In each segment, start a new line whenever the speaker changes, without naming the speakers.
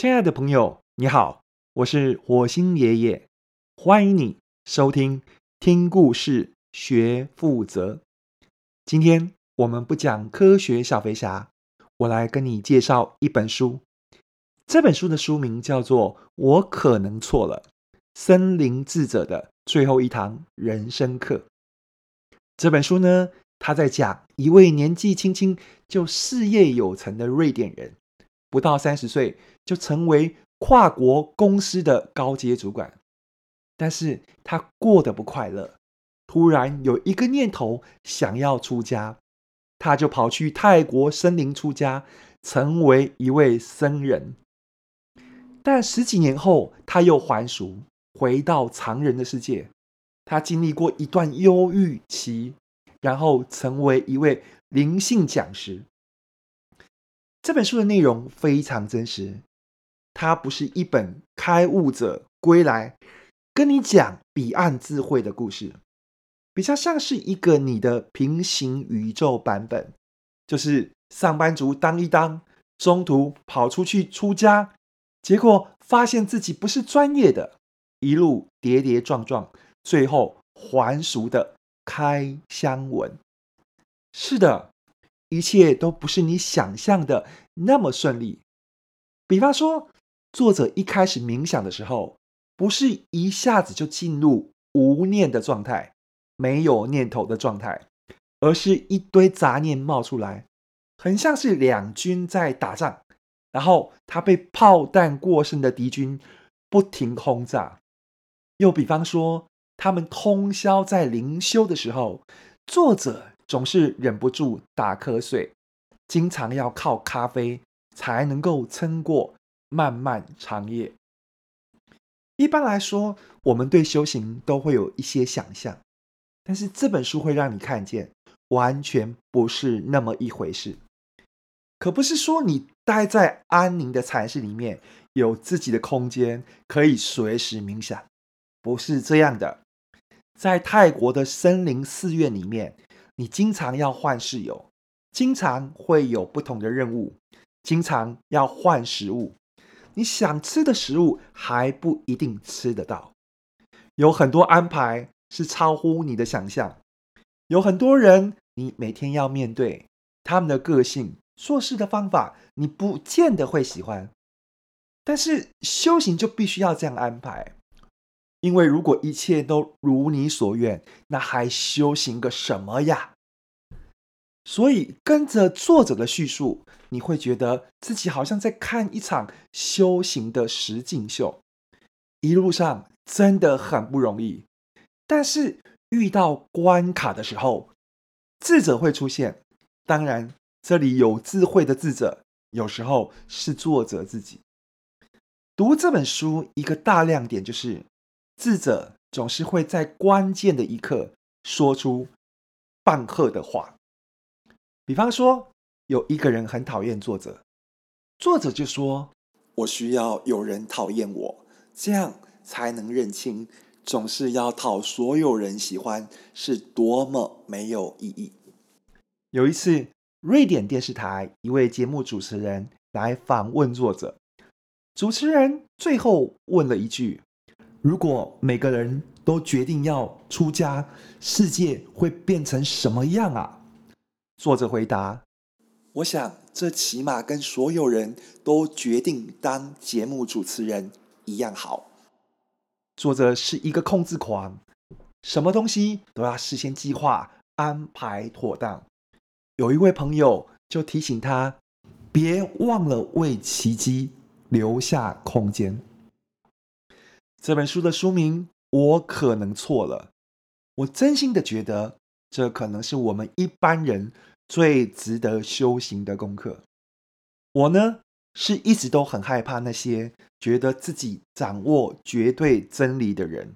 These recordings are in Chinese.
亲爱的朋友，你好，我是火星爷爷，欢迎你收听听故事学负责。今天我们不讲科学小飞侠，我来跟你介绍一本书。这本书的书名叫做《我可能错了：森林智者的最后一堂人生课》。这本书呢，他在讲一位年纪轻轻就事业有成的瑞典人。不到三十岁就成为跨国公司的高阶主管，但是他过得不快乐。突然有一个念头想要出家，他就跑去泰国森林出家，成为一位僧人。但十几年后，他又还俗，回到常人的世界。他经历过一段忧郁期，然后成为一位灵性讲师。这本书的内容非常真实，它不是一本开悟者归来跟你讲彼岸智慧的故事，比较像是一个你的平行宇宙版本，就是上班族当一当，中途跑出去出家，结果发现自己不是专业的，一路跌跌撞撞，最后还俗的开箱文。是的。一切都不是你想象的那么顺利。比方说，作者一开始冥想的时候，不是一下子就进入无念的状态，没有念头的状态，而是一堆杂念冒出来，很像是两军在打仗，然后他被炮弹过剩的敌军不停轰炸。又比方说，他们通宵在灵修的时候，作者。总是忍不住打瞌睡，经常要靠咖啡才能够撑过漫漫长夜。一般来说，我们对修行都会有一些想象，但是这本书会让你看见，完全不是那么一回事。可不是说你待在安宁的禅室里面，有自己的空间，可以随时冥想，不是这样的。在泰国的森林寺院里面。你经常要换室友，经常会有不同的任务，经常要换食物。你想吃的食物还不一定吃得到，有很多安排是超乎你的想象。有很多人，你每天要面对他们的个性、做事的方法，你不见得会喜欢。但是修行就必须要这样安排。因为如果一切都如你所愿，那还修行个什么呀？所以跟着作者的叙述，你会觉得自己好像在看一场修行的实境秀。一路上真的很不容易，但是遇到关卡的时候，智者会出现。当然，这里有智慧的智者，有时候是作者自己。读这本书一个大亮点就是。智者总是会在关键的一刻说出棒喝的话。比方说，有一个人很讨厌作者，作者就说：“我需要有人讨厌我，这样才能认清，总是要讨所有人喜欢是多么没有意义。”有一次，瑞典电视台一位节目主持人来访问作者，主持人最后问了一句。如果每个人都决定要出家，世界会变成什么样啊？作者回答：“我想这起码跟所有人都决定当节目主持人一样好。”作者是一个控制狂，什么东西都要事先计划、安排妥当。有一位朋友就提醒他：“别忘了为奇迹留下空间。”这本书的书名，我可能错了。我真心的觉得，这可能是我们一般人最值得修行的功课。我呢，是一直都很害怕那些觉得自己掌握绝对真理的人。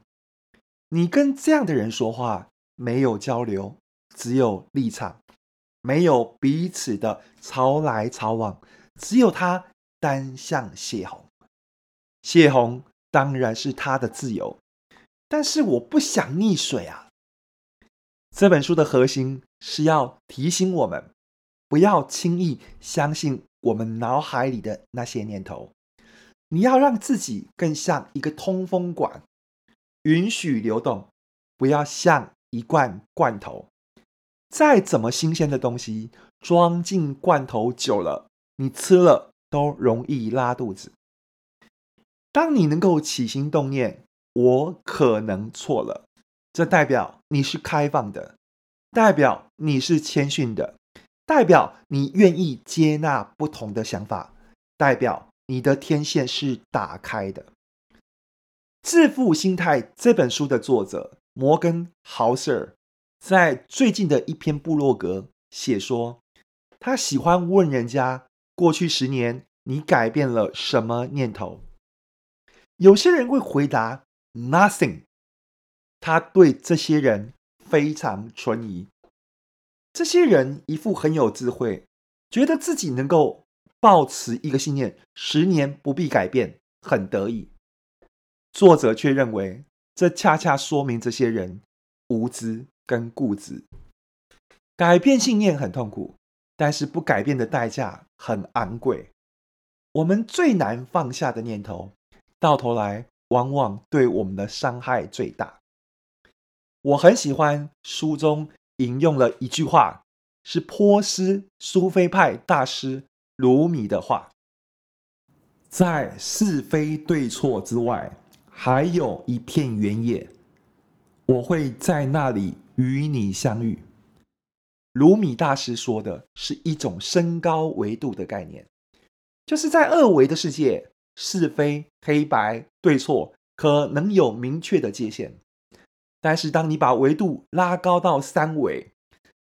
你跟这样的人说话，没有交流，只有立场，没有彼此的潮来潮往，只有他单向泄洪，泄洪。当然是他的自由，但是我不想溺水啊。这本书的核心是要提醒我们，不要轻易相信我们脑海里的那些念头。你要让自己更像一个通风管，允许流动，不要像一罐罐头。再怎么新鲜的东西，装进罐头久了，你吃了都容易拉肚子。当你能够起心动念，我可能错了，这代表你是开放的，代表你是谦逊的，代表你愿意接纳不同的想法，代表你的天线是打开的。《致富心态》这本书的作者摩根·豪瑟。在最近的一篇部落格写说，他喜欢问人家：过去十年你改变了什么念头？有些人会回答 “nothing”，他对这些人非常存疑。这些人一副很有智慧，觉得自己能够抱持一个信念，十年不必改变，很得意。作者却认为，这恰恰说明这些人无知。跟固执，改变信念很痛苦，但是不改变的代价很昂贵。我们最难放下的念头，到头来往往对我们的伤害最大。我很喜欢书中引用了一句话，是波斯苏菲派大师鲁米的话：在是非对错之外，还有一片原野，我会在那里。与你相遇，鲁米大师说的是一种升高维度的概念，就是在二维的世界，是非黑白对错可能有明确的界限，但是当你把维度拉高到三维，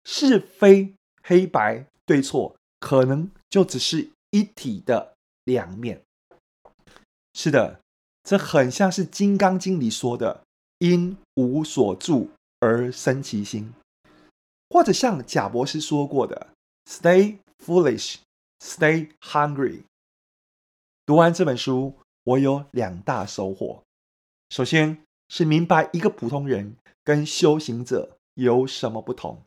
是非黑白对错可能就只是一体的两面。是的，这很像是《金刚经》里说的“因无所住”。而生其心，或者像贾博士说过的 “Stay foolish, stay hungry”。读完这本书，我有两大收获。首先是明白一个普通人跟修行者有什么不同。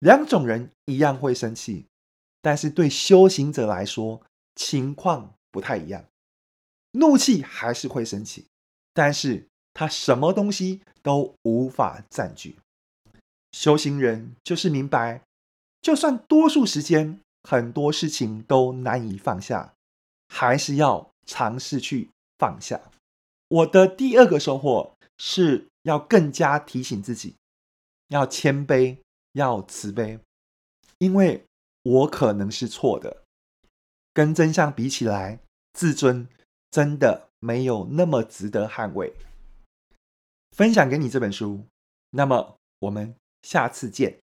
两种人一样会生气，但是对修行者来说情况不太一样。怒气还是会生气，但是。他什么东西都无法占据。修行人就是明白，就算多数时间很多事情都难以放下，还是要尝试去放下。我的第二个收获是要更加提醒自己，要谦卑，要慈悲，因为我可能是错的。跟真相比起来，自尊真的没有那么值得捍卫。分享给你这本书，那么我们下次见。